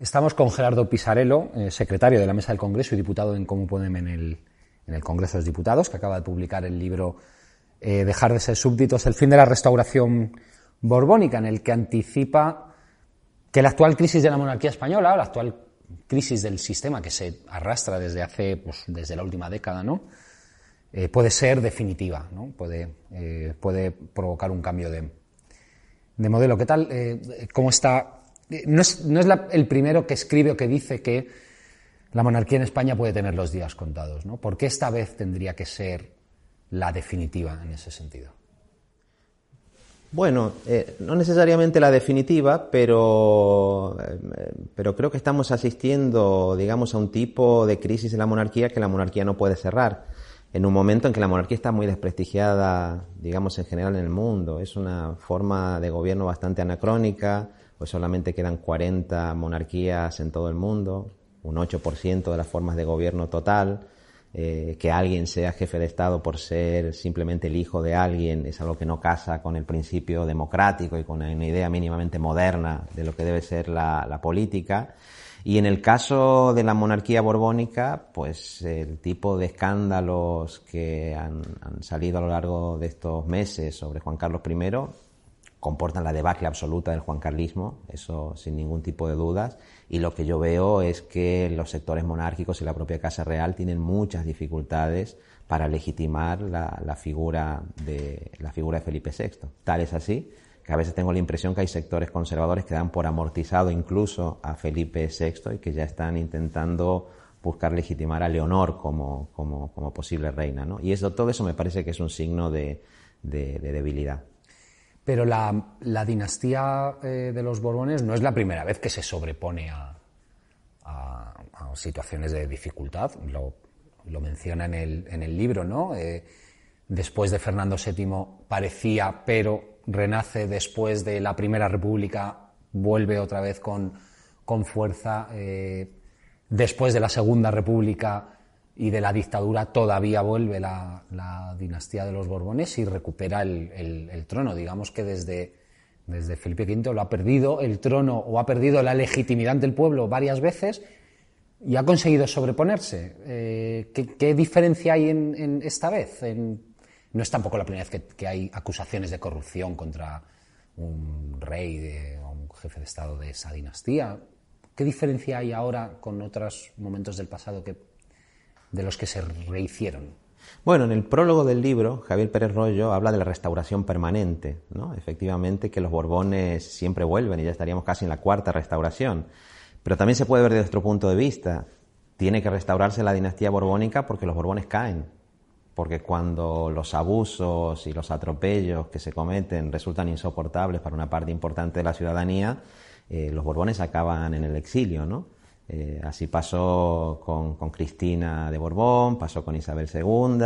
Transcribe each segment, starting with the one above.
Estamos con Gerardo Pisarello, eh, secretario de la Mesa del Congreso y diputado en Comú Podem en el, en el Congreso de los Diputados, que acaba de publicar el libro eh, Dejar de ser súbditos, el fin de la restauración borbónica, en el que anticipa que la actual crisis de la monarquía española, la actual crisis del sistema que se arrastra desde hace, pues, desde la última década, ¿no? Eh, puede ser definitiva, ¿no? Puede, puede provocar un cambio de, de modelo. ¿Qué tal? ¿Cómo está no es, el primero que escribe o que dice que la monarquía en España puede tener los días contados, ¿no? ¿Por qué esta vez tendría que ser la definitiva en ese sentido? Bueno, eh, no necesariamente la definitiva, pero, eh, pero creo que estamos asistiendo, digamos, a un tipo de crisis en la monarquía que la monarquía no puede cerrar. En un momento en que la monarquía está muy desprestigiada, digamos, en general en el mundo. Es una forma de gobierno bastante anacrónica, pues solamente quedan 40 monarquías en todo el mundo, un 8% de las formas de gobierno total. Eh, que alguien sea jefe de Estado por ser simplemente el hijo de alguien es algo que no casa con el principio democrático y con una idea mínimamente moderna de lo que debe ser la, política. Y en el caso de la monarquía borbónica, pues el tipo de escándalos que han, han salido a lo largo de estos meses sobre Juan Carlos I comportan la debacle absoluta del juancarlismo, eso sin ningún tipo de dudas, y lo que yo veo es que los sectores monárquicos y la propia Casa Real tienen muchas dificultades para legitimar la, figura, de, la figura de Felipe VI. Tal es así que a veces tengo la impresión que hay sectores conservadores que dan por amortizado incluso a Felipe VI y que ya están intentando buscar legitimar a Leonor como, como, posible reina. ¿no? Y eso, todo eso me parece que es un signo de debilidad. Pero la, dinastía eh, de los Borbones no es la primera vez que se sobrepone a, situaciones de dificultad. Lo, menciona en el, libro, ¿no? Eh, después de Fernando VII parecía, pero renace después de la Primera República, vuelve otra vez con, fuerza. Eh, después de la Segunda República y de la dictadura todavía vuelve la, dinastía de los Borbones y recupera el, trono. Digamos que desde, Felipe V lo ha perdido el trono o ha perdido la legitimidad del pueblo varias veces y ha conseguido sobreponerse. Eh, ¿qué, diferencia hay en, esta vez? no es tampoco la primera vez que, hay acusaciones de corrupción contra un rey o un jefe de Estado de esa dinastía. ¿Qué diferencia hay ahora con otros momentos del pasado que de los que se rehicieron. Bueno, en el prólogo del libro, Javier Pérez Rollo habla de la restauración permanente, ¿no? Efectivamente que los Borbones siempre vuelven y ya estaríamos casi en la cuarta restauración. Pero también se puede ver desde nuestro punto de vista. Tiene que restaurarse la dinastía borbónica porque los Borbones caen. Porque cuando los abusos y los atropellos que se cometen resultan insoportables para una parte importante de la ciudadanía, eh, los Borbones acaban en el exilio, ¿no? Eh, así pasó con, Cristina de Borbón, pasó con Isabel II,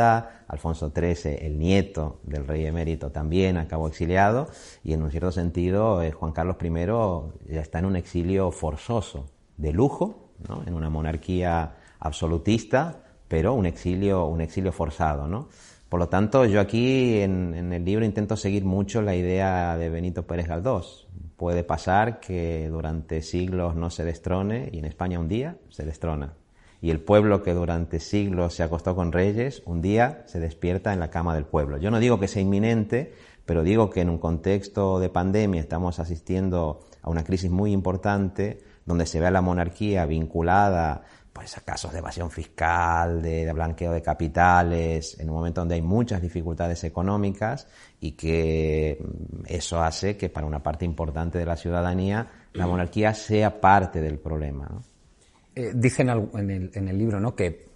Alfonso XIII, el nieto del rey emérito, también acabó exiliado, y en un cierto sentido eh, Juan Carlos I ya está en un exilio forzoso, de lujo, en una monarquía absolutista, pero un exilio, un exilio forzado. ¿no? Por lo tanto, yo aquí en, el libro intento seguir mucho la idea de Benito Pérez Galdós, puede pasar que durante siglos no se destrone y en España un día se destrona. Y el pueblo que durante siglos se acostó con reyes, un día se despierta en la cama del pueblo. Yo no digo que sea inminente, pero digo que en un contexto de pandemia estamos asistiendo a una crisis muy importante donde se ve a la monarquía vinculada pues, casos de evasión fiscal, de, blanqueo de capitales, en un momento donde hay muchas dificultades económicas y que mm, eso hace que para una parte importante de la ciudadanía la monarquía sea parte del problema. Eh, dicen en el, libro ¿no? que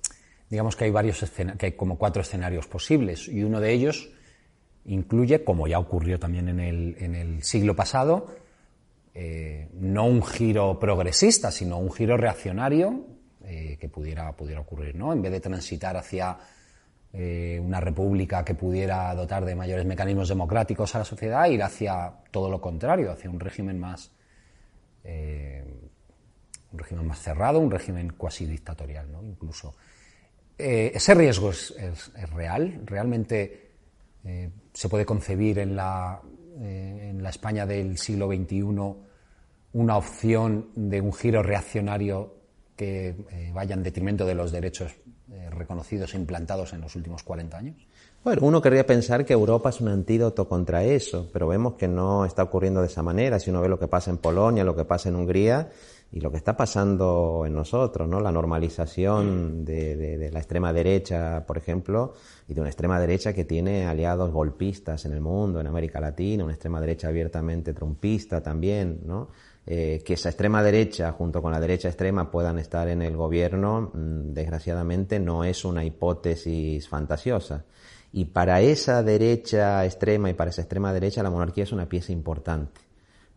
digamos que hay varios que hay como cuatro escenarios posibles y uno de ellos incluye, como ya ocurrió también en el, en el siglo pasado, eh, no un giro progresista, sino un giro reaccionario eh, que pudiera, pudiera ocurrir, ¿no? En vez de transitar hacia eh, una república que pudiera dotar de mayores mecanismos democráticos a la sociedad, ir hacia todo lo contrario, hacia un régimen más eh, un régimen más cerrado, un régimen cuasi dictatorial, ¿no? Incluso. ese riesgo es, es, real, realmente se puede concebir en la, en la España del siglo XXI una opción de un giro reaccionario que eh, vaya en detrimento de los derechos eh, reconocidos e implantados en los últimos 40 años? Bueno, uno querría pensar que Europa es un antídoto contra eso, pero vemos que no está ocurriendo de esa manera. Si uno ve lo que pasa en Polonia, lo que pasa en Hungría y lo que está pasando en nosotros, ¿no? La normalización de, la extrema derecha, por ejemplo, y de una extrema derecha que tiene aliados golpistas en el mundo, en América Latina, una extrema derecha abiertamente trumpista también, ¿no? Eh, que esa extrema derecha junto con la derecha extrema puedan estar en el gobierno, mm, desgraciadamente no es una hipótesis fantasiosa. Y para esa derecha extrema y para esa extrema derecha la monarquía es una pieza importante.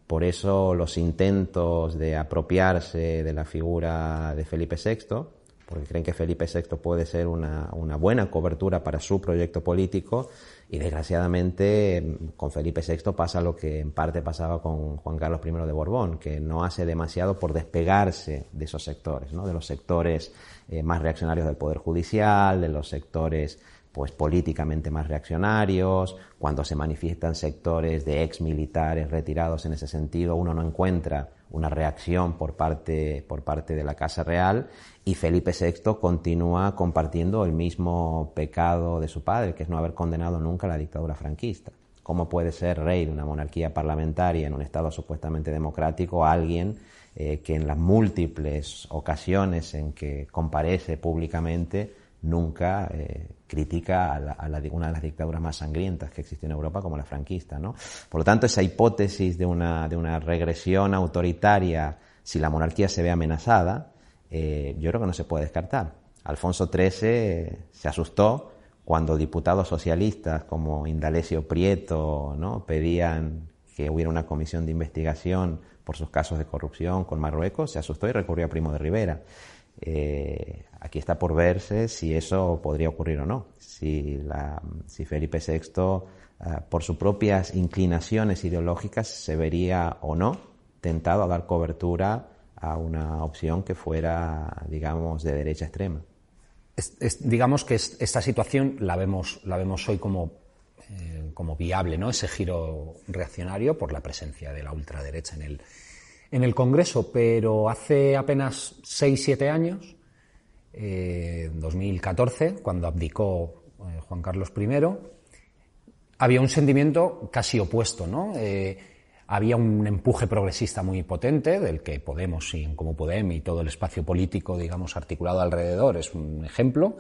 Por eso los intentos de apropiarse de la figura de Felipe VI, porque creen que Felipe VI puede ser una, una buena cobertura para su proyecto político, y desgraciadamente con Felipe VI pasa lo que en parte pasaba con Juan Carlos I de Borbón, que no hace demasiado por despegarse de esos sectores, ¿no? de los sectores eh, más reaccionarios del Poder Judicial, de los sectores pues políticamente más reaccionarios, cuando se manifiestan sectores de ex militares retirados en ese sentido, uno no encuentra una reacción por parte, por parte de la Casa Real y Felipe VI continúa compartiendo el mismo pecado de su padre, que es no haber condenado nunca la dictadura franquista. ¿Cómo puede ser rey de una monarquía parlamentaria en un Estado supuestamente democrático alguien eh, que en las múltiples ocasiones en que comparece públicamente nunca eh, critica a, una de las dictaduras más sangrientas que existe en Europa como la franquista. ¿no? Por lo tanto, esa hipótesis de una, de una regresión autoritaria si la monarquía se ve amenazada, eh, yo creo que no se puede descartar. Alfonso XIII se asustó cuando diputados socialistas como Indalecio Prieto ¿no? pedían que hubiera una comisión de investigación por sus casos de corrupción con Marruecos, se asustó y recurrió a Primo de Rivera. Eh, aquí está por verse si eso podría ocurrir o no. Si, la, si Felipe VI, ah, por sus propias inclinaciones ideológicas, se vería o no tentado a dar cobertura a una opción que fuera, digamos, de derecha extrema. digamos que esta situación la vemos, la vemos hoy como, eh, como viable, ¿no? Ese giro reaccionario por la presencia de la ultraderecha en el, en el Congreso, pero hace apenas 6-7 años, eh, en 2014, cuando abdicó eh, Juan Carlos I, había un sentimiento casi opuesto, ¿no? Eh, había un empuje progresista muy potente, del que Podemos, y como Podem y todo el espacio político, digamos, articulado alrededor, es un ejemplo.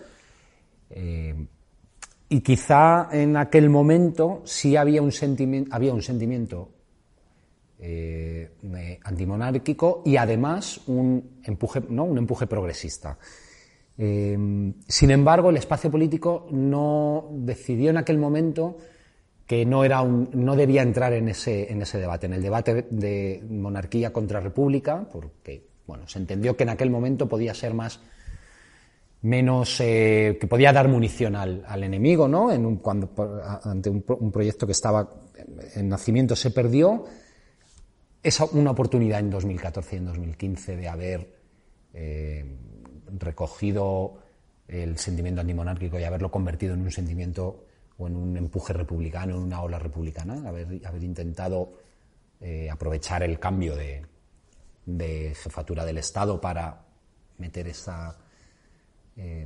y quizá en aquel momento sí había un, había un sentimiento eh, antimonárquico y además un empuje, ¿no? un empuje progresista. Eh, sin embargo, el espacio político no decidió en aquel momento que no, era un, no debía entrar en ese, en ese debate, en el debate de monarquía contra república, porque bueno, se entendió que en aquel momento podía ser más menos eh, que podía dar munición al, al enemigo, ¿no? En un, cuando ante un, proyecto que estaba en nacimiento se perdió es una oportunidad en 2014 y en 2015 de haber eh, recogido el sentimiento antimonárquico y haberlo convertido en un sentimiento o en un empuje republicano, en una ola republicana, haber, haber intentado eh, aprovechar el cambio de, jefatura del Estado para meter esa eh,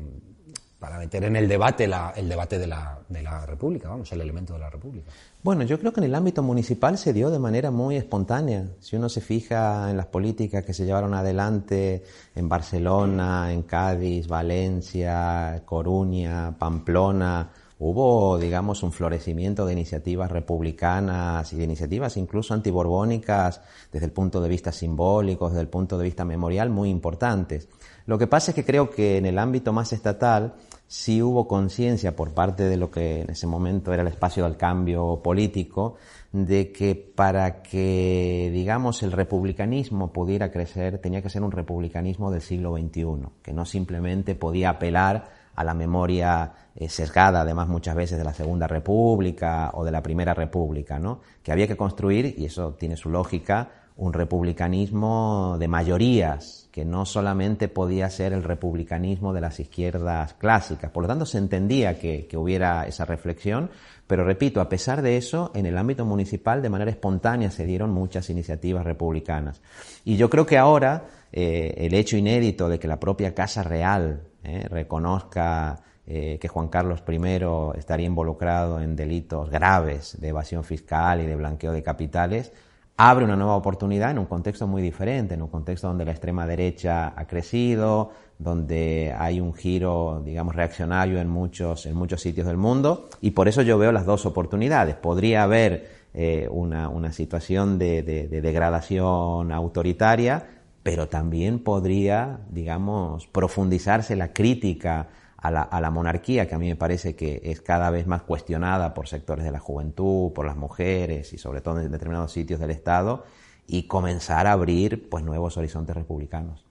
para meter en el debate el debate de la, de la República, vamos, el elemento de la República. Bueno, yo creo que en el ámbito municipal se dio de manera muy espontánea. Si uno se fija en las políticas que se llevaron adelante en Barcelona, en Cádiz, Valencia, Coruña, Pamplona, hubo, digamos, un florecimiento de iniciativas republicanas y de iniciativas incluso antiborbónicas desde el punto de vista simbólico, desde el punto de vista memorial, muy importantes. Lo que pasa es que creo que en el ámbito más estatal sí hubo conciencia por parte de lo que en ese momento era el espacio del cambio político, de que para que, digamos, el republicanismo pudiera crecer, tenía que ser un republicanismo del siglo XXI, que no simplemente podía apelar a la memoria eh, sesgada, además muchas veces de la Segunda República o de la Primera República, ¿no? Que había que construir, y eso tiene su lógica, un republicanismo de mayorías, que no solamente podía ser el republicanismo de las izquierdas clásicas. Por lo tanto, se entendía que, hubiera esa reflexión, pero repito, a pesar de eso, en el ámbito municipal de manera espontánea se dieron muchas iniciativas republicanas. Y yo creo que ahora eh, el hecho inédito de que la propia Casa Real eh, reconozca eh, que Juan Carlos I estaría involucrado en delitos graves de evasión fiscal y de blanqueo de capitales, abre una nueva oportunidad en un contexto muy diferente, en un contexto donde la extrema derecha ha crecido, donde hay un giro, digamos, reaccionario en muchos, en muchos sitios del mundo, y por eso yo veo las dos oportunidades. Podría haber eh, una, situación de, de degradación autoritaria, pero también podría, digamos, profundizarse la crítica a la, monarquía, que a mí me parece que es cada vez más cuestionada por sectores de la juventud, por las mujeres y sobre todo en determinados sitios del Estado, y comenzar a abrir pues, nuevos horizontes republicanos.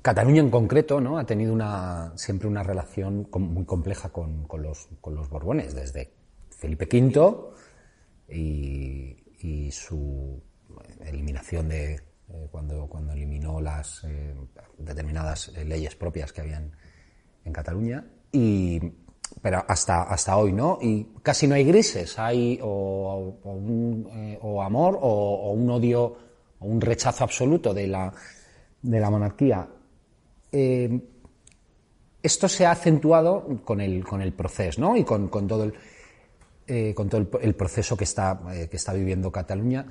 Cataluña en concreto ¿no? ha tenido una, siempre una relación muy compleja con, los, con los Borbones, desde Felipe V y, su eliminación de eh, cuando, cuando eliminó las eh, determinadas eh, leyes propias que habían en Cataluña, y, pero hasta, hasta hoy, ¿no? Y casi no hay grises, hay o, un, eh, amor o, un odio o un rechazo absoluto de la, de la monarquía. Eh, esto se ha acentuado con el, con el proceso, ¿no? Y con, con todo el, eh, con todo el, proceso que está, que está viviendo Cataluña.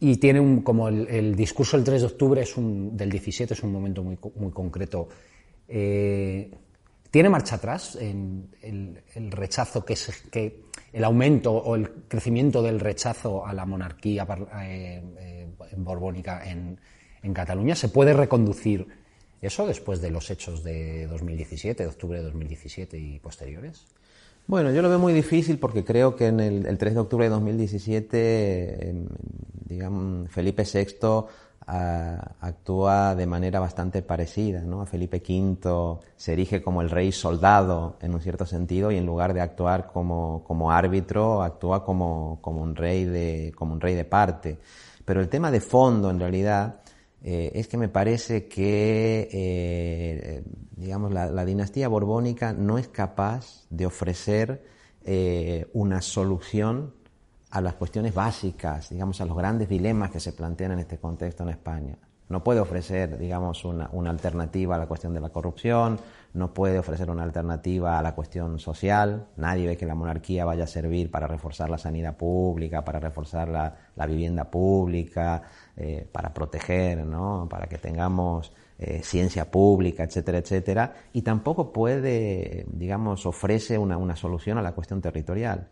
Y tiene un, como el, discurso del 3 de octubre es un, del 17 es un momento muy, muy concreto. ¿Tiene marcha atrás el, rechazo que, es, que el aumento o el crecimiento del rechazo a la monarquía eh, eh, borbónica en, Cataluña? ¿Se puede reconducir eso después de los hechos de 2017, de octubre de 2017 y posteriores? Bueno, yo lo veo muy difícil porque creo que en el, el 3 de octubre de 2017, em, digamos, Felipe VI actúa de manera bastante parecida. ¿no? A Felipe V se erige como el rey soldado en un cierto sentido y en lugar de actuar como, como árbitro, actúa como, como, un rey de, como un rey de parte. Pero el tema de fondo, en realidad, eh, es que me parece que eh, digamos, la, dinastía borbónica no es capaz de ofrecer eh, una solución a las cuestiones básicas, digamos, a los grandes dilemas que se plantean en este contexto en España. No puede ofrecer, digamos, una, alternativa a la cuestión de la corrupción, no puede ofrecer una alternativa a la cuestión social. Nadie ve que la monarquía vaya a servir para reforzar la sanidad pública, para reforzar la, vivienda pública, eh, para proteger, ¿no? para que tengamos eh, ciencia pública, etcétera, etcétera. Y tampoco puede, digamos, ofrece una, una solución a la cuestión territorial.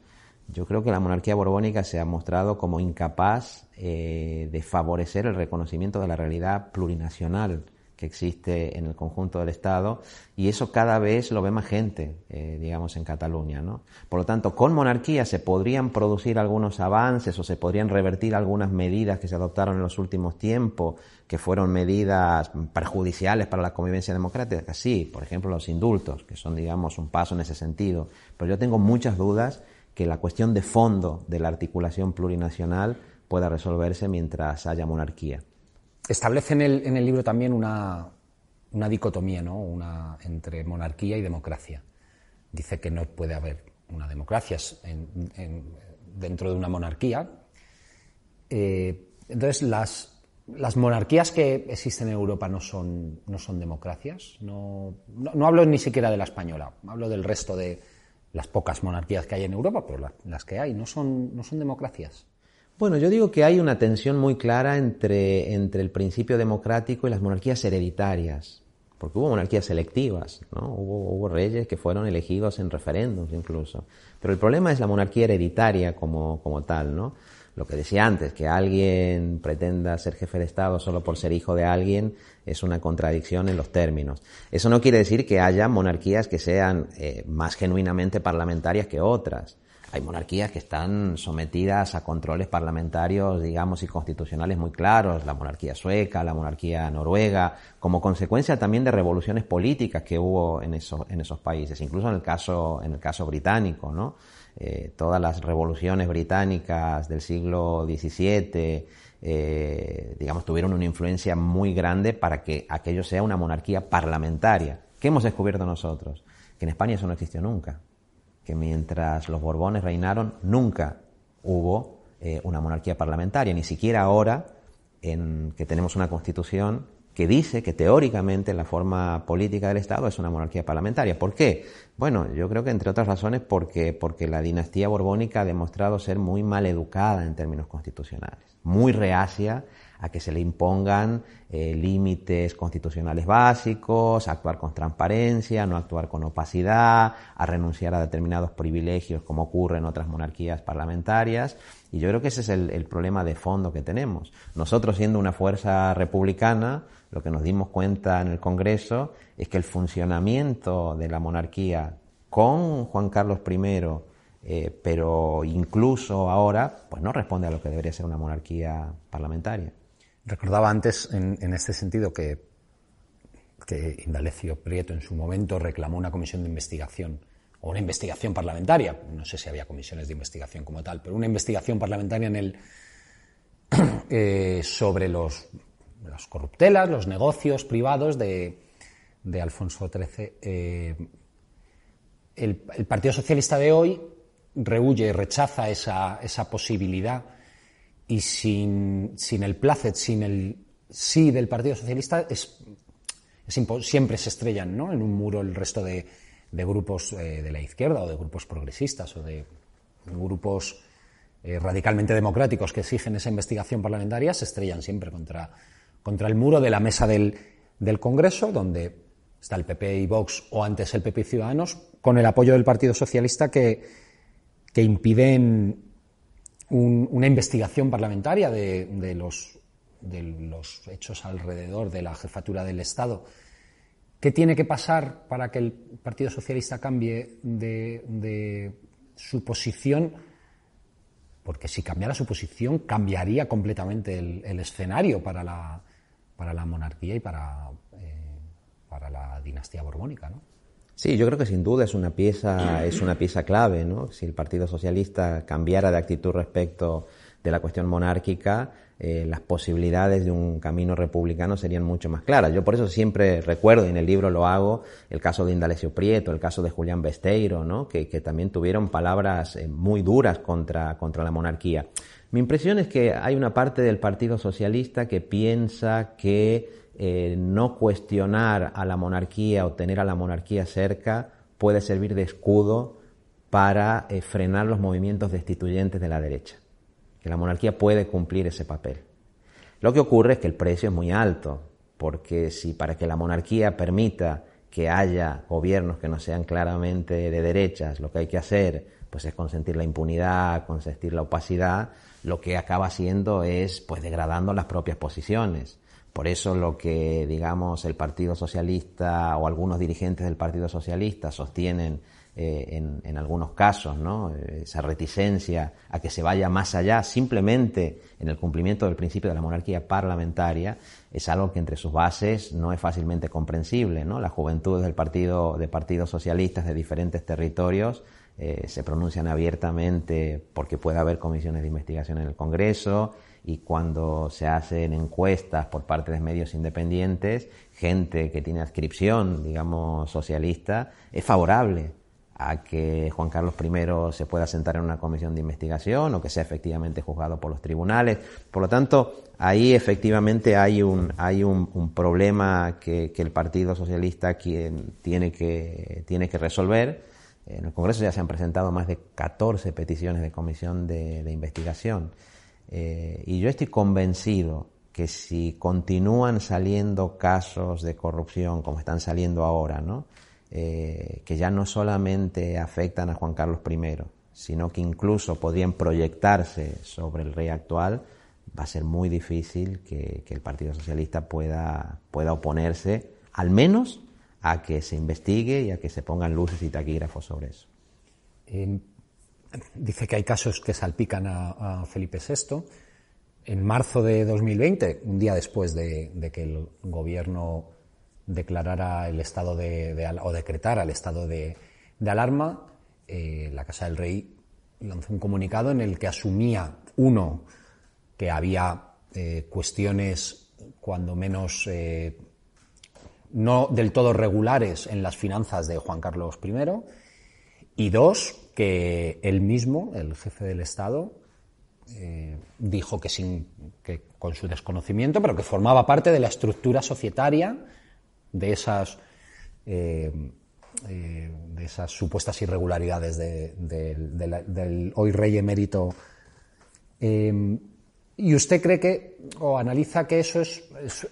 Yo creo que la monarquía borbónica se ha mostrado como incapaz eh, de favorecer el reconocimiento de la realidad plurinacional que existe en el conjunto del Estado y eso cada vez lo ve más gente, eh, digamos, en Cataluña. ¿no? Por lo tanto, con monarquía se podrían producir algunos avances o se podrían revertir algunas medidas que se adoptaron en los últimos tiempos, que fueron medidas perjudiciales para la convivencia democrática. Sí, por ejemplo, los indultos, que son, digamos, un paso en ese sentido. Pero yo tengo muchas dudas que la cuestión de fondo de la articulación plurinacional pueda resolverse mientras haya monarquía. Establece en el, en el libro también una, una dicotomía ¿no? una, entre monarquía y democracia. Dice que no puede haber una democracia dentro de una monarquía. Eh, entonces, las, las monarquías que existen en Europa no son, no son democracias. no, no hablo ni siquiera de la española, hablo del resto de, las pocas monarquías que hay en Europa, pero las que hay no son, no son democracias. Bueno, yo digo que hay una tensión muy clara entre, entre el principio democrático y las monarquías hereditarias, porque hubo monarquías selectivas, ¿no? hubo, hubo reyes que fueron elegidos en referéndums incluso. Pero el problema es la monarquía hereditaria como, como tal, ¿no? Lo que decía antes, que alguien pretenda ser jefe de Estado solo por ser hijo de alguien, es una contradicción en los términos. Eso no quiere decir que haya monarquías que sean eh, más genuinamente parlamentarias que otras. Hay monarquías que están sometidas a controles parlamentarios, digamos, y constitucionales muy claros, la monarquía sueca, la monarquía noruega, como consecuencia también de revoluciones políticas que hubo en esos, en esos países, incluso en el caso, en el caso británico, ¿no? Eh, todas las revoluciones británicas del siglo XVII, eh, digamos, tuvieron una influencia muy grande para que aquello sea una monarquía parlamentaria. ¿Qué hemos descubierto nosotros? Que en España eso no existió nunca. Que mientras los Borbones reinaron, nunca hubo eh, una monarquía parlamentaria, ni siquiera ahora en que tenemos una constitución que dice que teóricamente la forma política del Estado es una monarquía parlamentaria. ¿Por qué? Bueno, yo creo que entre otras razones porque, porque la dinastía borbónica ha demostrado ser muy mal educada en términos constitucionales, muy reacia a que se le impongan eh, límites constitucionales básicos, a actuar con transparencia, no actuar con opacidad, a renunciar a determinados privilegios como ocurre en otras monarquías parlamentarias. Y yo creo que ese es el, el problema de fondo que tenemos. Nosotros siendo una fuerza republicana, lo que nos dimos cuenta en el Congreso es que el funcionamiento de la monarquía con Juan Carlos I, eh, pero incluso ahora, pues no responde a lo que debería ser una monarquía parlamentaria. Recordaba antes, en, este sentido, que, Indalecio Prieto en su momento reclamó una comisión de investigación o una investigación parlamentaria, no sé si había comisiones de investigación como tal, pero una investigación parlamentaria en el, eh, sobre los las corruptelas, los negocios privados de, Alfonso XIII. Eh, el, Partido Socialista de hoy rehuye, rechaza esa posibilidad y sin, sin, el placet, sin el sí del Partido Socialista, es, siempre se estrellan ¿no? en un muro el resto de, grupos eh, de la izquierda o de grupos progresistas o de grupos eh, radicalmente democráticos que exigen esa investigación parlamentaria, se estrellan siempre contra, contra el muro de la mesa del, Congreso, donde está el PP y Vox o antes el PP y Ciudadanos, con el apoyo del Partido Socialista que, que impiden una investigación parlamentaria de, los, hechos alrededor de la jefatura del Estado. ¿Qué tiene que pasar para que el Partido Socialista cambie de, su posición? Porque si cambiara su posición, cambiaría completamente el escenario para la, para la monarquía y para, eh, para la dinastía borbónica, ¿no? Sí, yo creo que sin duda es una pieza, es una pieza clave, ¿no? Si el Partido Socialista cambiara de actitud respecto de la cuestión monárquica, eh, las posibilidades de un camino republicano serían mucho más claras. Yo por eso siempre recuerdo, y en el libro lo hago, el caso de Indalecio Prieto, el caso de Julián Besteiro, ¿no? que, también tuvieron palabras eh, muy duras contra, contra la monarquía. Mi impresión es que hay una parte del Partido Socialista que piensa que eh, no cuestionar a la monarquía o tener a la monarquía cerca puede servir de escudo para eh, frenar los movimientos destituyentes de la derecha, que la monarquía puede cumplir ese papel. Lo que ocurre es que el precio es muy alto, porque si para que la monarquía permita que haya gobiernos que no sean claramente de derechas, lo que hay que hacer pues es consentir la impunidad, consentir la opacidad, lo que acaba haciendo es pues degradando las propias posiciones. Por eso lo que, digamos, el Partido Socialista o algunos dirigentes del Partido Socialista sostienen eh, en, algunos casos, ¿no? Esa reticencia a que se vaya más allá simplemente en el cumplimiento del principio de la monarquía parlamentaria es algo que entre sus bases no es fácilmente comprensible, ¿no? Las juventudes del partido, de partidos socialistas de diferentes territorios eh, se pronuncian abiertamente porque puede haber comisiones de investigación en el Congreso y cuando se hacen encuestas por parte de medios independientes, gente que tiene adscripción, digamos, socialista, es favorable a que Juan Carlos I se pueda sentar en una comisión de investigación o que sea efectivamente juzgado por los tribunales. Por lo tanto, ahí efectivamente hay un, hay un, problema que, que, el Partido Socialista tiene que, tiene que resolver en el Congreso ya se han presentado más de 14 peticiones de comisión de, investigación. Eh, y yo estoy convencido que si continúan saliendo casos de corrupción como están saliendo ahora, ¿no? Eh, que ya no solamente afectan a Juan Carlos I, sino que incluso podrían proyectarse sobre el rey actual, va a ser muy difícil que, el Partido Socialista pueda, pueda oponerse, al menos a que se investigue y a que se pongan luces y taquígrafos sobre eso. Dice que hay casos que salpican a, Felipe VI. En marzo de 2020, un día después de, que el gobierno declarara el estado de, o decretara el estado de, alarma, eh, la Casa del Rey lanzó un comunicado en el que asumía, uno, que había eh, cuestiones cuando menos eh, no del todo regulares en las finanzas de Juan Carlos I, y dos, que él mismo, el jefe del Estado, eh, dijo que, sin, que con su desconocimiento, pero que formaba parte de la estructura societaria de esas, eh, eh, de esas supuestas irregularidades del hoy rey emérito. ¿Y usted cree que, o analiza que eso es,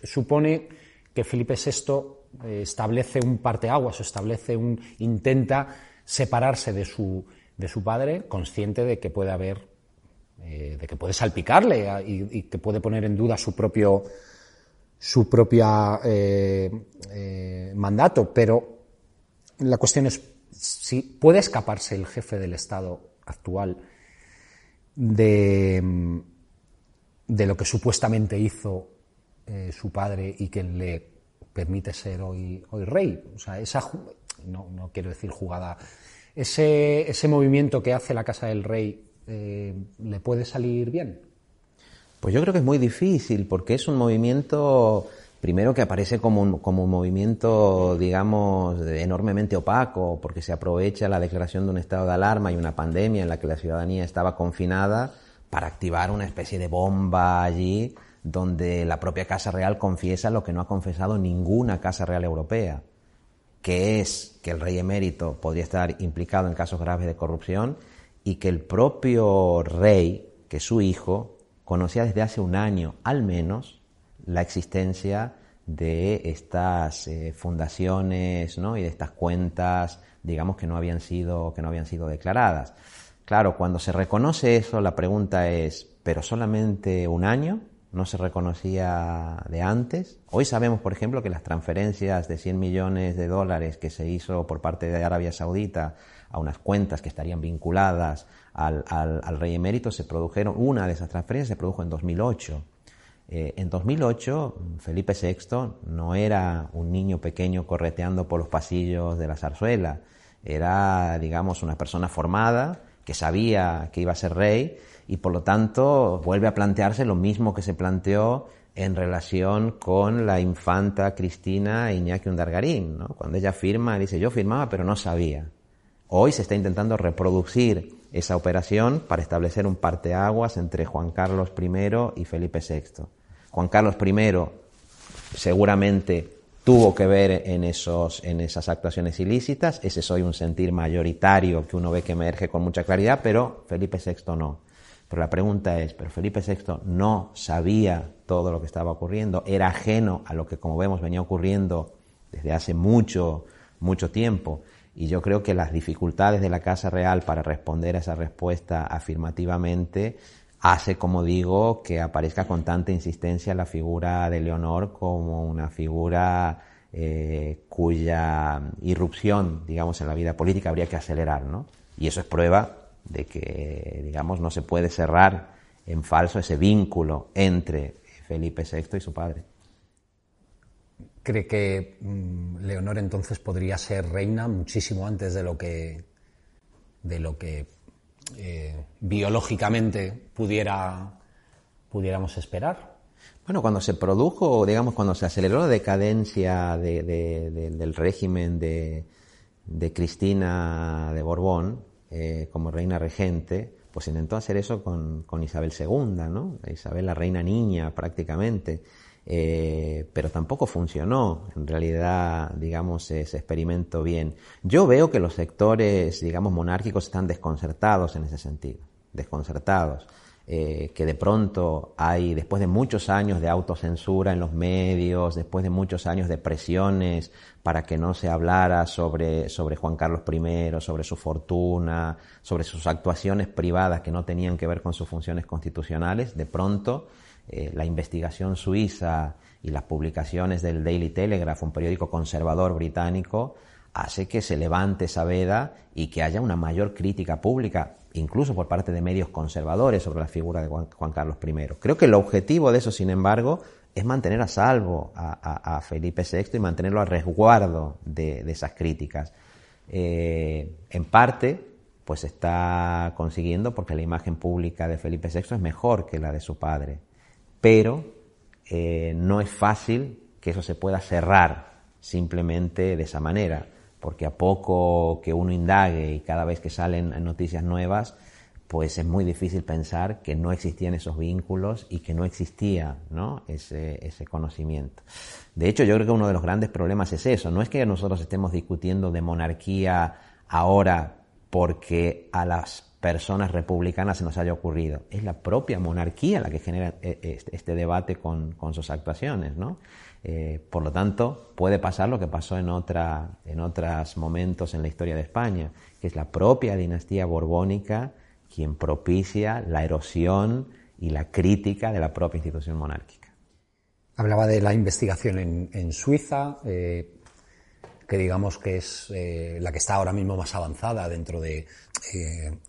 supone que Felipe VI establece un parteaguas, establece un, intenta separarse de su, de su padre, consciente de que puede haber, eh, de que puede salpicarle y, que puede poner en duda su propio, su propia eh, eh, mandato. Pero la cuestión es si puede escaparse el jefe del Estado actual de, de lo que supuestamente hizo su padre y que le permite ser hoy, hoy rey. O sea, esa, no, no quiero decir jugada, ese, ese, movimiento que hace la Casa del Rey, eh, ¿le puede salir bien? Pues yo creo que es muy difícil, porque es un movimiento, primero que aparece como un, como un movimiento, digamos, enormemente opaco, porque se aprovecha la declaración de un estado de alarma y una pandemia en la que la ciudadanía estaba confinada para activar una especie de bomba allí, donde la propia Casa Real confiesa lo que no ha confesado ninguna Casa Real europea que es que el rey emérito podría estar implicado en casos graves de corrupción y que el propio rey, que su hijo, conocía desde hace un año al menos la existencia de estas eh, fundaciones ¿no? y de estas cuentas, digamos, que no habían sido, que no habían sido declaradas. Claro, cuando se reconoce eso, la pregunta es, ¿pero solamente un año? No se reconocía de antes. Hoy sabemos, por ejemplo, que las transferencias de 100 millones de dólares que se hizo por parte de Arabia Saudita a unas cuentas que estarían vinculadas al, rey emérito se produjeron, una de esas transferencias se produjo en 2008. Eh, en 2008, Felipe VI no era un niño pequeño correteando por los pasillos de la zarzuela, era, digamos, una persona formada que sabía que iba a ser rey y por lo tanto vuelve a plantearse lo mismo que se planteó en relación con la infanta Cristina Iñaki Undargarín, ¿no? Cuando ella firma, dice, yo firmaba pero no sabía. Hoy se está intentando reproducir esa operación para establecer un parteaguas entre Juan Carlos I y Felipe VI. Juan Carlos I seguramente tuvo que ver en, esos, en esas actuaciones ilícitas, ese es hoy un sentir mayoritario que uno ve que emerge con mucha claridad, pero Felipe VI no. Pero la pregunta es, ¿pero Felipe VI no sabía todo lo que estaba ocurriendo? ¿Era ajeno a lo que, como vemos, venía ocurriendo desde hace mucho, mucho tiempo? Y yo creo que las dificultades de la Casa Real para responder a esa respuesta afirmativamente hace, como digo, que aparezca con tanta insistencia la figura de Leonor como una figura eh, cuya irrupción, digamos, en la vida política habría que acelerar, ¿no? Y eso es prueba de que, digamos, no se puede cerrar en falso ese vínculo entre Felipe VI y su padre. ¿Cree que mm, Leonor entonces podría ser reina muchísimo antes de lo que, de lo que eh, biológicamente pudiera, pudiéramos esperar? Bueno, cuando se produjo, digamos, cuando se aceleró la decadencia del régimen de, de Cristina de Borbón, eh, como reina regente, pues intentó hacer eso con, Isabel II, ¿no? Isabel la reina niña prácticamente. Eh, pero tampoco funcionó, en realidad, digamos, ese experimento bien. Yo veo que los sectores, digamos, monárquicos están desconcertados en ese sentido, desconcertados. Eh, que de pronto hay, después de muchos años de autocensura en los medios, después de muchos años de presiones para que no se hablara sobre, sobre Juan Carlos I, sobre su fortuna, sobre sus actuaciones privadas que no tenían que ver con sus funciones constitucionales, de pronto eh, la investigación suiza y las publicaciones del Daily Telegraph, un periódico conservador británico, hace que se levante esa veda y que haya una mayor crítica pública incluso por parte de medios conservadores sobre la figura de Juan, Carlos I. Creo que el objetivo de eso, sin embargo, es mantener a salvo a, Felipe VI y mantenerlo a resguardo de, esas críticas. Eh, en parte, pues está consiguiendo porque la imagen pública de Felipe VI es mejor que la de su padre. pero eh, no es fácil que eso se pueda cerrar simplemente de esa manera, porque a poco que uno indague y cada vez que salen noticias nuevas, pues es muy difícil pensar que no existían esos vínculos y que no existía Ese, conocimiento. De hecho, yo creo que uno de los grandes problemas es eso. No es que nosotros estemos discutiendo de monarquía ahora porque a las personas republicanas se nos haya ocurrido. Es la propia monarquía la que genera eh, este, este debate con, sus actuaciones. ¿no? Eh, por lo tanto, puede pasar lo que pasó en, en otros momentos en la historia de España, que es la propia dinastía borbónica quien propicia la erosión y la crítica de la propia institución monárquica. Hablaba de la investigación en, Suiza, eh, que digamos que es eh, la que está ahora mismo más avanzada dentro de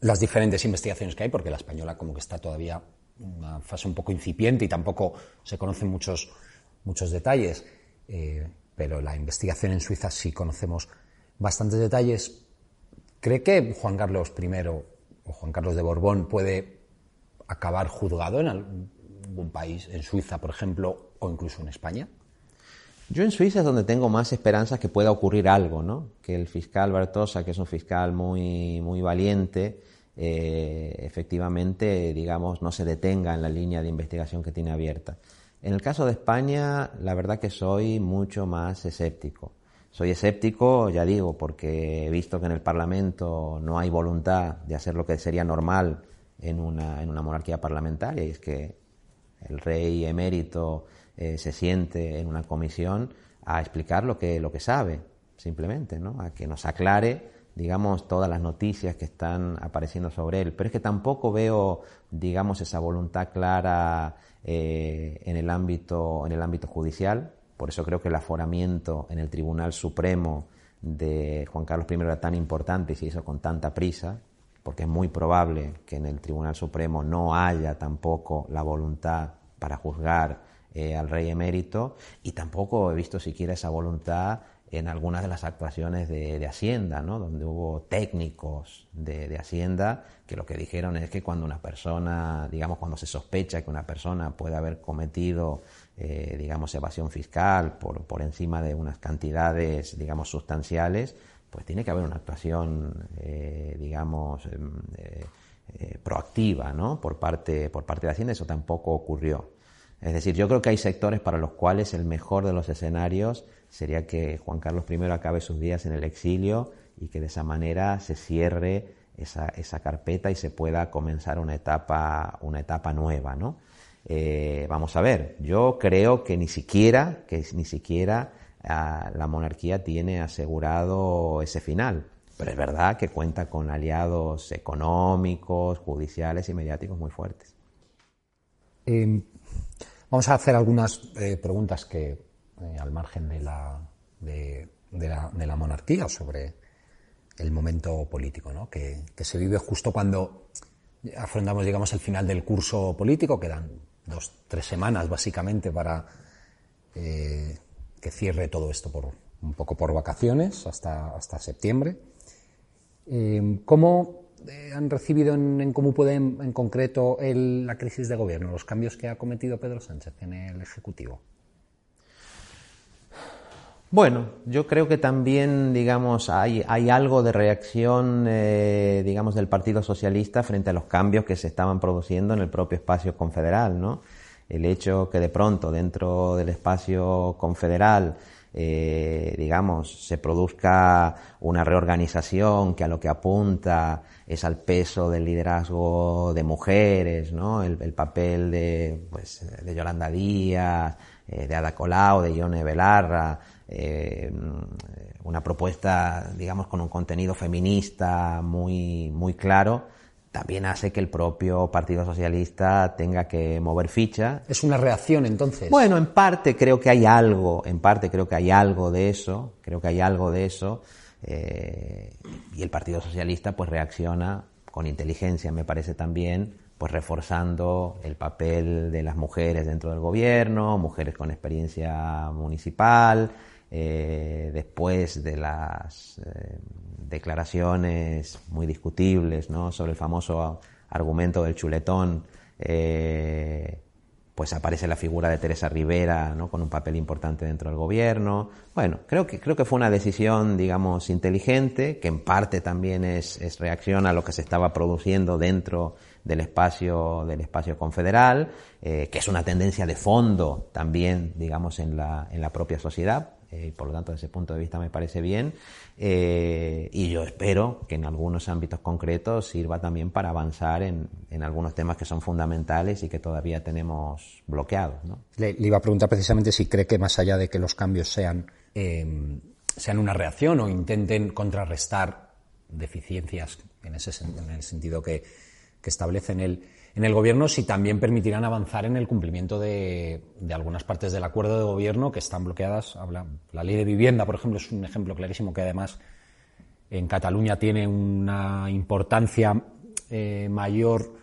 las diferentes investigaciones que hay, porque la española como que está todavía en una fase un poco incipiente y tampoco se conocen muchos, muchos detalles. pero la investigación en Suiza sí conocemos bastantes detalles. ¿Cree que Juan Carlos I o Juan Carlos de Borbón puede acabar juzgado en algún país, en Suiza, por ejemplo, o incluso en España? Yo en Suiza es donde tengo más esperanzas que pueda ocurrir algo, ¿no? Que el fiscal Bartosa, que es un fiscal muy, muy valiente, eh, efectivamente, digamos, no se detenga en la línea de investigación que tiene abierta. En el caso de España, la verdad que soy mucho más escéptico. Soy escéptico, ya digo, porque he visto que en el Parlamento no hay voluntad de hacer lo que sería normal en una, en una monarquía parlamentaria, y es que el rey emérito eh, se siente en una comisión a explicar lo que, lo que sabe, simplemente, ¿no? a que nos aclare digamos, todas las noticias que están apareciendo sobre él. Pero es que tampoco veo, digamos, esa voluntad clara eh, en, el ámbito, en el ámbito judicial. Por eso creo que el aforamiento en el Tribunal Supremo de Juan Carlos I era tan importante y se hizo con tanta prisa, porque es muy probable que en el Tribunal Supremo no haya tampoco la voluntad para juzgar eh, al rey emérito y tampoco he visto siquiera esa voluntad en algunas de las actuaciones de, Hacienda, ¿no? donde hubo técnicos de, Hacienda que lo que dijeron es que cuando una persona, digamos, cuando se sospecha que una persona puede haber cometido eh, digamos, evasión fiscal por, por encima de unas cantidades, digamos, sustanciales, pues tiene que haber una actuación, eh, digamos, em, eh, proactiva, ¿no? Por parte, por parte de Hacienda, eso tampoco ocurrió. Es decir, yo creo que hay sectores para los cuales el mejor de los escenarios sería que Juan Carlos I acabe sus días en el exilio y que de esa manera se cierre esa, esa carpeta y se pueda comenzar una etapa, una etapa nueva, ¿no? Eh, vamos a ver, yo creo que ni siquiera, que ni siquiera ah, la monarquía tiene asegurado ese final. Pero es verdad que cuenta con aliados económicos, judiciales y mediáticos muy fuertes. Em, vamos a hacer algunas eh, preguntas que, eh, al margen de la, de, la, monarquía, sobre el momento político, ¿no? que, se vive justo cuando afrontamos, digamos, el final del curso político, quedan dos, tres semanas básicamente para eh, que cierre todo esto por un poco por vacaciones hasta, hasta septiembre. Eh, ¿Cómo han recibido en, en en, concreto la crisis de gobierno, los cambios que ha cometido Pedro Sánchez en el Ejecutivo? Bueno, yo creo que también, digamos, hay, algo de reacción, eh, digamos, del Partido Socialista frente a los cambios que se estaban produciendo en el propio espacio confederal, ¿no? El hecho que de pronto dentro del espacio confederal, eh, digamos, se produzca una reorganización que a lo que apunta es al peso del liderazgo de mujeres, ¿no? El, papel de, pues, de Yolanda Díaz, eh, de Ada Colau, de Ione Belarra, eh, una propuesta, digamos, con un contenido feminista muy, muy claro, también hace que el propio Partido Socialista tenga que mover ficha. ¿Es una reacción entonces? Bueno, en parte creo que hay algo, en parte creo que hay algo de eso, creo que hay algo de eso, eh, y el Partido Socialista pues reacciona con inteligencia, me parece también, pues reforzando el papel de las mujeres dentro del gobierno, mujeres con experiencia municipal, eh, después de las eh, declaraciones muy discutibles ¿no? sobre el famoso argumento del chuletón, eh, pues aparece la figura de Teresa Rivera, ¿no? Con un papel importante dentro del gobierno. Bueno, creo que, creo que fue una decisión, digamos, inteligente, que en parte también es, es reacción a lo que se estaba produciendo dentro del espacio, del espacio confederal, eh, que es una tendencia de fondo también, digamos, en la, en la propia sociedad. Eh, por lo tanto, desde ese punto de vista me parece bien. Eh, y yo espero que en algunos ámbitos concretos sirva también para avanzar en, en algunos temas que son fundamentales y que todavía tenemos bloqueados. ¿no? Le, le, iba a preguntar precisamente si cree que más allá de que los cambios sean, eh, sean una reacción o intenten contrarrestar deficiencias en, ese, en el sentido que, que establece en el, en el gobierno, si también permitirán avanzar en el cumplimiento de, de, algunas partes del acuerdo de gobierno que están bloqueadas. Habla, la ley de vivienda, por ejemplo, es un ejemplo clarísimo que además en Cataluña tiene una importancia eh, mayor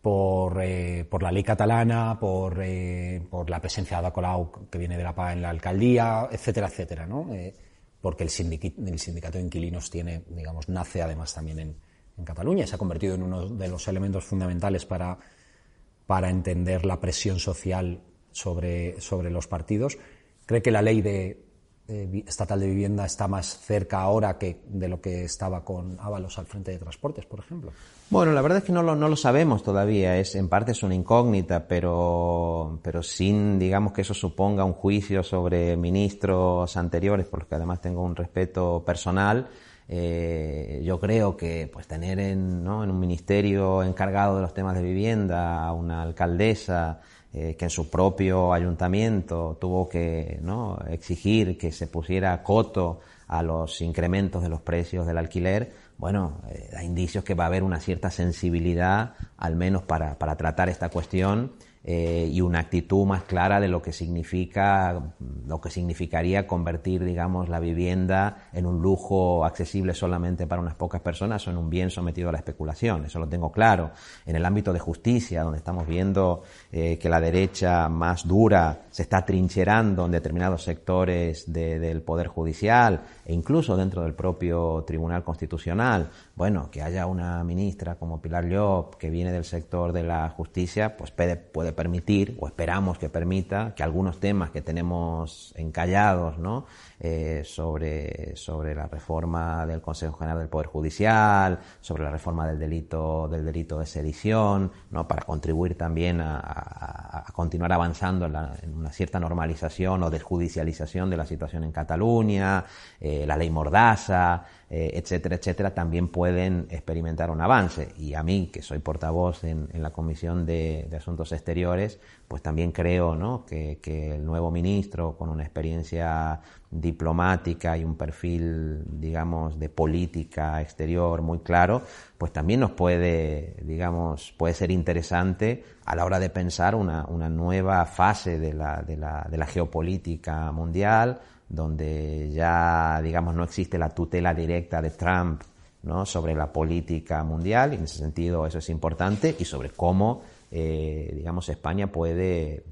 por, eh, por, la ley catalana, por, eh, por la presencia de Colau que viene de la PA en la alcaldía, etcétera, etcétera, ¿no? porque el, sindicato, el sindicato de inquilinos tiene, digamos, nace además también en, en Cataluña se ha convertido en uno de los elementos fundamentales para, para entender la presión social sobre, sobre los partidos. ¿Cree que la ley de, eh, estatal de vivienda está más cerca ahora que de lo que estaba con Ábalos al frente de transportes, por ejemplo? Bueno, la verdad es que no lo, no lo sabemos todavía, es, en parte es una incógnita, pero, pero sin, digamos, que eso suponga un juicio sobre ministros anteriores, por los que además tengo un respeto personal. Eh, yo creo que pues tener en, ¿no? en, un ministerio encargado de los temas de vivienda a una alcaldesa eh, que en su propio ayuntamiento tuvo que ¿no? exigir que se pusiera coto a los incrementos de los precios del alquiler, bueno, eh, da indicios que va a haber una cierta sensibilidad, al menos para, para tratar esta cuestión eh, y una actitud más clara de lo que significa, lo que significaría convertir, digamos, la vivienda en un lujo accesible solamente para unas pocas personas o en un bien sometido a la especulación. Eso lo tengo claro. En el ámbito de justicia, donde estamos viendo eh, que la derecha más dura se está trincherando en determinados sectores de, del Poder Judicial e incluso dentro del propio Tribunal Constitucional, bueno, que haya una ministra como Pilar Llop que viene del sector de la justicia, pues puede, permitir, o esperamos que permita, que algunos temas que tenemos encallados, ¿no? Eh, sobre, sobre la reforma del Consejo General del Poder Judicial, sobre la reforma del delito, del delito de sedición, ¿no? para contribuir también a continuar avanzando en, la, en, una cierta normalización o desjudicialización de la situación en Cataluña, eh, la ley Mordaza, eh, etcétera, etcétera, también pueden experimentar un avance. Y a mí, que soy portavoz en, la Comisión de, Asuntos Exteriores, pues también creo ¿no? que, el nuevo ministro, con una experiencia diplomática y un perfil, digamos, de política exterior muy claro, pues también nos puede, digamos, puede ser interesante a la hora de pensar una, nueva fase de la geopolítica mundial, donde ya, digamos, no existe la tutela directa de Trump sobre la política mundial, y en ese sentido eso es importante, y sobre cómo, eh, digamos, España puede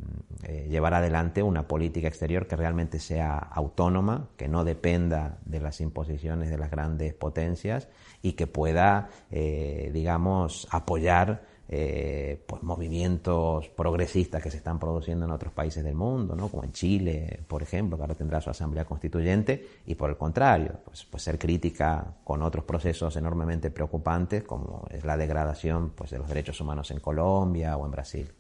eh, llevar adelante una política exterior que realmente sea autónoma, que no dependa de las imposiciones de las grandes potencias y que pueda, eh, digamos, apoyar eh, pues movimientos progresistas que se están produciendo en otros países del mundo, ¿no? como en Chile, por ejemplo, que ahora tendrá su asamblea constituyente, y por el contrario, pues, pues ser crítica con otros procesos enormemente preocupantes, como es la degradación pues, de los derechos humanos en Colombia o en Brasil.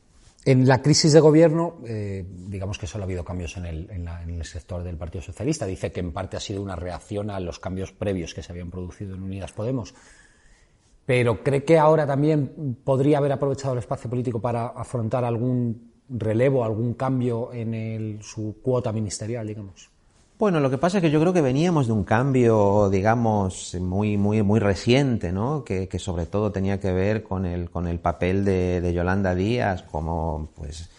En la crisis de gobierno, eh, digamos que solo ha habido cambios en el, en, la, en el, sector del Partido Socialista. Dice que en parte ha sido una reacción a los cambios previos que se habían producido en Unidas Podemos. Pero ¿cree que ahora también podría haber aprovechado el espacio político para afrontar algún relevo, algún cambio en el, su cuota ministerial, digamos? Bueno, lo que pasa es que yo creo que veníamos de un cambio, digamos, muy, muy, muy reciente, ¿no? Que, que sobre todo tenía que ver con el, con el papel de, de Yolanda Díaz como, pues,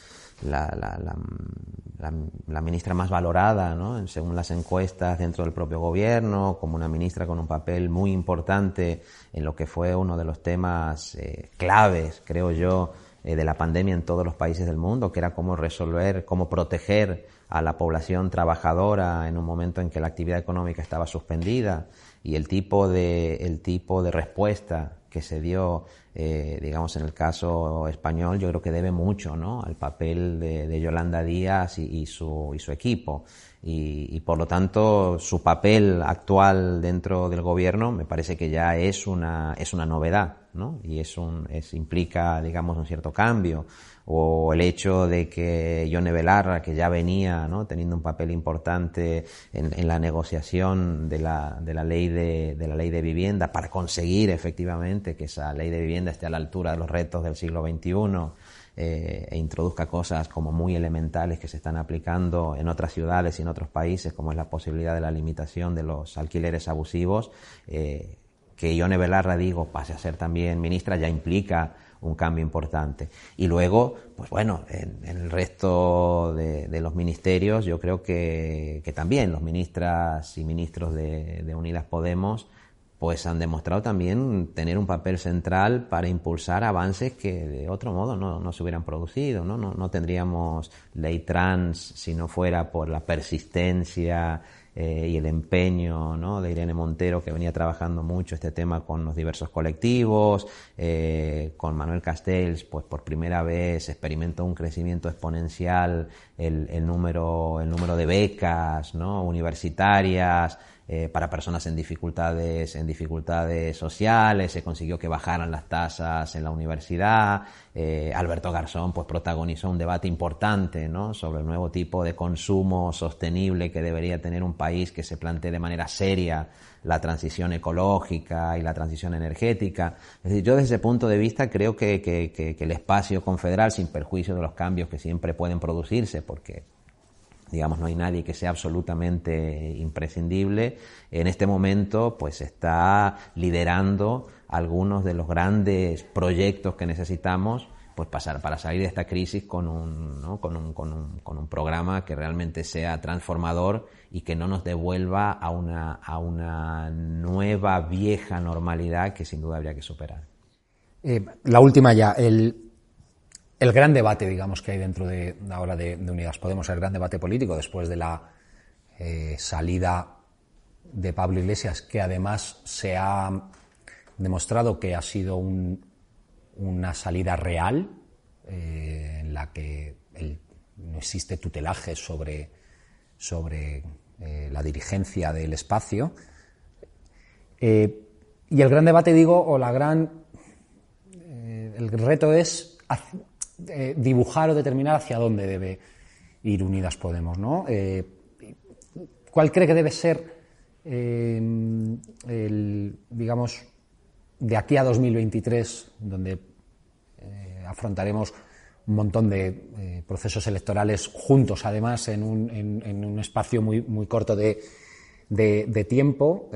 la, la, la, la, ministra más valorada, ¿no? según las encuestas dentro del propio gobierno, como una ministra con un papel muy importante en lo que fue uno de los temas eh, claves, creo yo, eh, de la pandemia en todos los países del mundo, que era cómo resolver, cómo proteger a la población trabajadora en un momento en que la actividad económica estaba suspendida y el tipo de, el tipo de respuesta que se dio, eh, digamos, en el caso español, yo creo que debe mucho ¿no? al papel de, Yolanda Díaz y, su, y su equipo. Y, por lo tanto, su papel actual dentro del gobierno me parece que ya es una, es una novedad, ¿no? Y es un, implica, digamos, un cierto cambio o el hecho de que Yone Belarra, que ya venía ¿no? teniendo un papel importante en, la negociación de la, de la, ley de, de, la ley de vivienda para conseguir efectivamente que esa ley de vivienda esté a la altura de los retos del siglo XXI eh, e introduzca cosas como muy elementales que se están aplicando en otras ciudades y en otros países, como es la posibilidad de la limitación de los alquileres abusivos, eh, que Ione Belarra, digo, pase a ser también ministra, ya implica un cambio importante. Y luego, pues bueno, en, el resto de, los ministerios, yo creo que, también los ministras y ministros de, Unidas Podemos, pues han demostrado también tener un papel central para impulsar avances que de otro modo no, no se hubieran producido, ¿no? ¿no? No tendríamos ley trans si no fuera por la persistencia eh, y el empeño de Irene Montero, que venía trabajando mucho este tema con los diversos colectivos, eh, con Manuel Castells, pues por primera vez experimentó un crecimiento exponencial el, el número, el número de becas ¿no? universitarias, eh, para personas en dificultades, en dificultades sociales, se consiguió que bajaran las tasas en la universidad. Eh, Alberto Garzón pues, protagonizó un debate importante ¿no? sobre el nuevo tipo de consumo sostenible que debería tener un país que se plantee de manera seria la transición ecológica y la transición energética. Es decir, yo desde ese punto de vista creo que, que, que, que el espacio confederal, sin perjuicio de los cambios que siempre pueden producirse, porque digamos, no hay nadie que sea absolutamente imprescindible, en este momento pues está liderando algunos de los grandes proyectos que necesitamos pues pasar para salir de esta crisis con un, con, un, con, un, con un programa que realmente sea transformador y que no nos devuelva a una, a una nueva vieja normalidad que sin duda habría que superar. Eh, la última ya, el, el gran debate, digamos, que hay dentro de ahora de, de Unidas Podemos, el gran debate político después de la eh, salida de Pablo Iglesias, que además se ha demostrado que ha sido una salida real, eh, en la que no existe tutelaje sobre, sobre eh, la dirigencia del espacio. y el gran debate, digo, o la gran. el reto es eh, dibujar o determinar hacia dónde debe ir Unidas Podemos, ¿no? Eh, ¿Cuál cree que debe ser, eh, el, digamos, de aquí a 2023, donde afrontaremos un montón de procesos electorales juntos, además, en un, espacio muy, muy corto de, tiempo.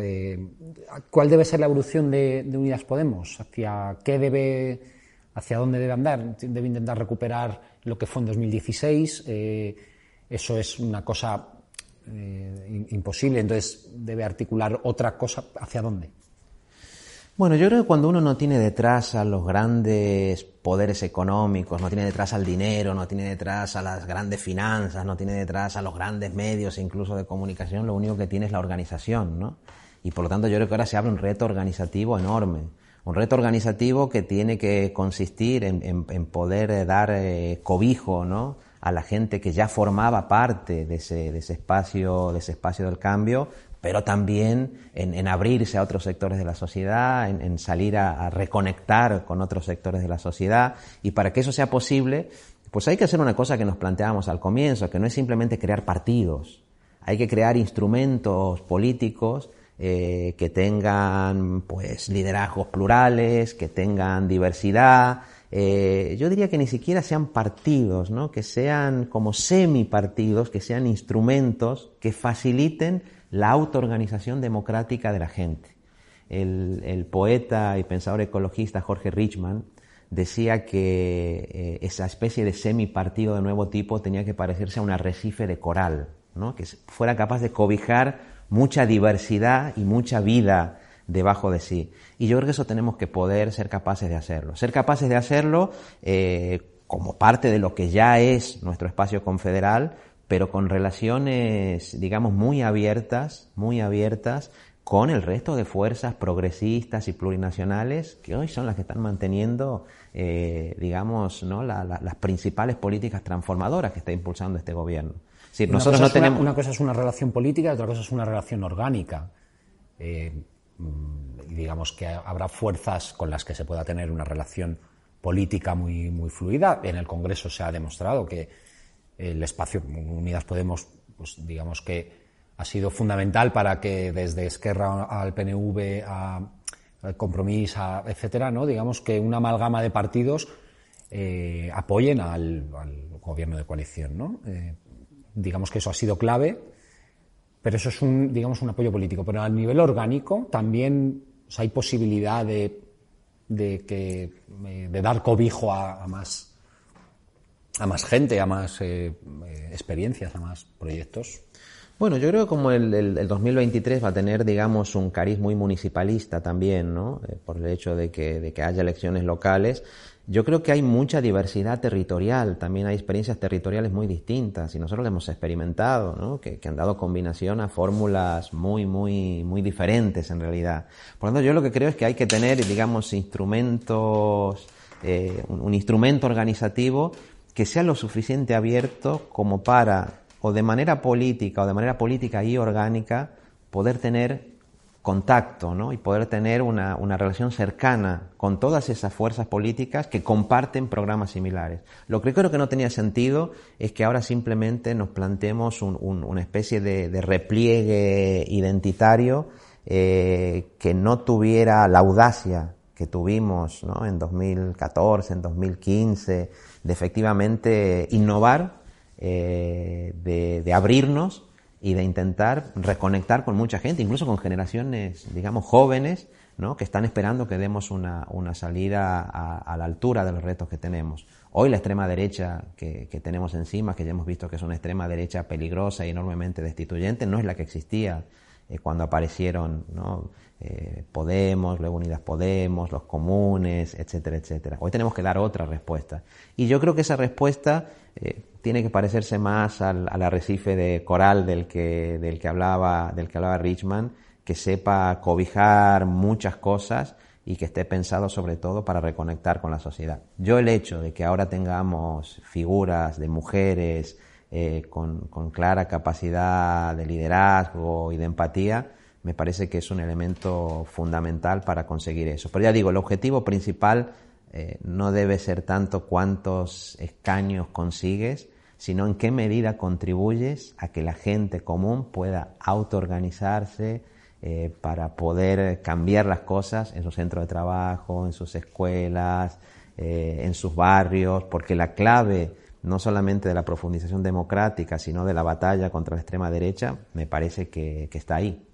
¿Cuál debe ser la evolución de, de, Unidas Podemos? ¿Hacia qué debe hacia dónde debe andar. Debe intentar recuperar lo que fue en 2016. Eh, eso es una cosa eh, imposible, entonces debe articular otra cosa. ¿Hacia dónde? Bueno, yo creo que cuando uno no tiene detrás a los grandes poderes económicos, no tiene detrás al dinero, no tiene detrás a las grandes finanzas, no tiene detrás a los grandes medios, incluso de comunicación, lo único que tiene es la organización, ¿no? Y por lo tanto yo creo que ahora se abre un reto organizativo enorme un reto organizativo que tiene que consistir en, poder eh, dar eh, cobijo ¿no? a la gente que ya formaba parte de ese, espacio, de ese espacio del cambio, pero también en, abrirse a otros sectores de la sociedad, en, salir a, reconectar con otros sectores de la sociedad. Y para que eso sea posible, pues hay que hacer una cosa que nos planteábamos al comienzo, que no es simplemente crear partidos, hay que crear instrumentos políticos eh, que tengan pues liderazgos plurales, que tengan diversidad. Eh, yo diría que ni siquiera sean partidos, ¿no? que sean como semipartidos, que sean instrumentos que faciliten la autoorganización democrática de la gente. El, poeta y pensador ecologista Jorge Richman decía que eh, esa especie de semipartido de nuevo tipo tenía que parecerse a un arrecife de coral, ¿no? que fuera capaz de cobijar mucha diversidad y mucha vida debajo de sí. Y yo creo que eso tenemos que poder ser capaces de hacerlo. Ser capaces de hacerlo eh, como parte de lo que ya es nuestro espacio confederal, pero con relaciones, digamos, muy abiertas, muy abiertas con el resto de fuerzas progresistas y plurinacionales que hoy son las que están manteniendo, eh, digamos, ¿no? las principales políticas transformadoras que está impulsando este gobierno. Nosotros no tenemos... Una, cosa es una relación política y otra cosa es una relación orgánica. Eh, mm, digamos que habrá fuerzas con las que se pueda tener una relación política muy, muy fluida. En el Congreso se ha demostrado que el espacio Unidas Podemos, pues digamos que ha sido fundamental para que desde Esquerra al PNV, a, al Compromís, etcétera, ¿no? digamos que una amalgama de partidos eh, apoyen al, gobierno de coalición. ¿no? Eh, digamos que eso ha sido clave, pero eso es un, digamos, un apoyo político. Pero a nivel orgánico también hay posibilidad de, de, que, eh, de dar cobijo a, más, a más gente, a más experiencias, a más proyectos. Bueno, yo creo que como el, 2023 va a tener, digamos, un cariz muy municipalista también, ¿no? Eh, por el hecho de que, haya elecciones locales, yo creo que hay mucha diversidad territorial, también hay experiencias territoriales muy distintas y nosotros lo hemos experimentado, ¿no? que, han dado combinación a fórmulas muy, muy, muy diferentes en realidad. Por lo tanto, yo lo que creo es que hay que tener, digamos, instrumentos, eh, un instrumento organizativo que sea lo suficiente abierto como para o de manera política o de manera política y orgánica poder tener contacto ¿no? y poder tener una, relación cercana con todas esas fuerzas políticas que comparten programas similares. Lo que creo que no tenía sentido es que ahora simplemente nos planteemos una especie de, repliegue identitario eh, que no tuviera la audacia que tuvimos ¿no? en 2014, en 2015, de efectivamente innovar eh, de, abrirnos y de intentar reconectar con mucha gente, incluso con generaciones, digamos, jóvenes, ¿no? que están esperando que demos una, salida a, la altura de los retos que tenemos. Hoy la extrema derecha que, tenemos encima, que ya hemos visto que es una extrema derecha peligrosa y enormemente destituyente, no es la que existía eh, cuando aparecieron ¿no? Eh, Podemos, luego Unidas Podemos, los comunes, etcétera, etcétera. Hoy tenemos que dar otra respuesta. Y yo creo que esa respuesta tiene que parecerse más al, arrecife de coral del que, del que hablaba, del que hablaba Richman, que sepa cobijar muchas cosas y que esté pensado sobre todo para reconectar con la sociedad. Yo el hecho de que ahora tengamos figuras de mujeres eh, con, con, clara capacidad de liderazgo y de empatía, me parece que es un elemento fundamental para conseguir eso. Pero ya digo, el objetivo principal eh, no debe ser tanto cuántos escaños consigues, sino en qué medida contribuyes a que la gente común pueda autoorganizarse eh, para poder cambiar las cosas en su centro de trabajo, en sus escuelas, eh, en sus barrios, porque la clave no solamente de la profundización democrática, sino de la batalla contra la extrema derecha, me parece que, está ahí.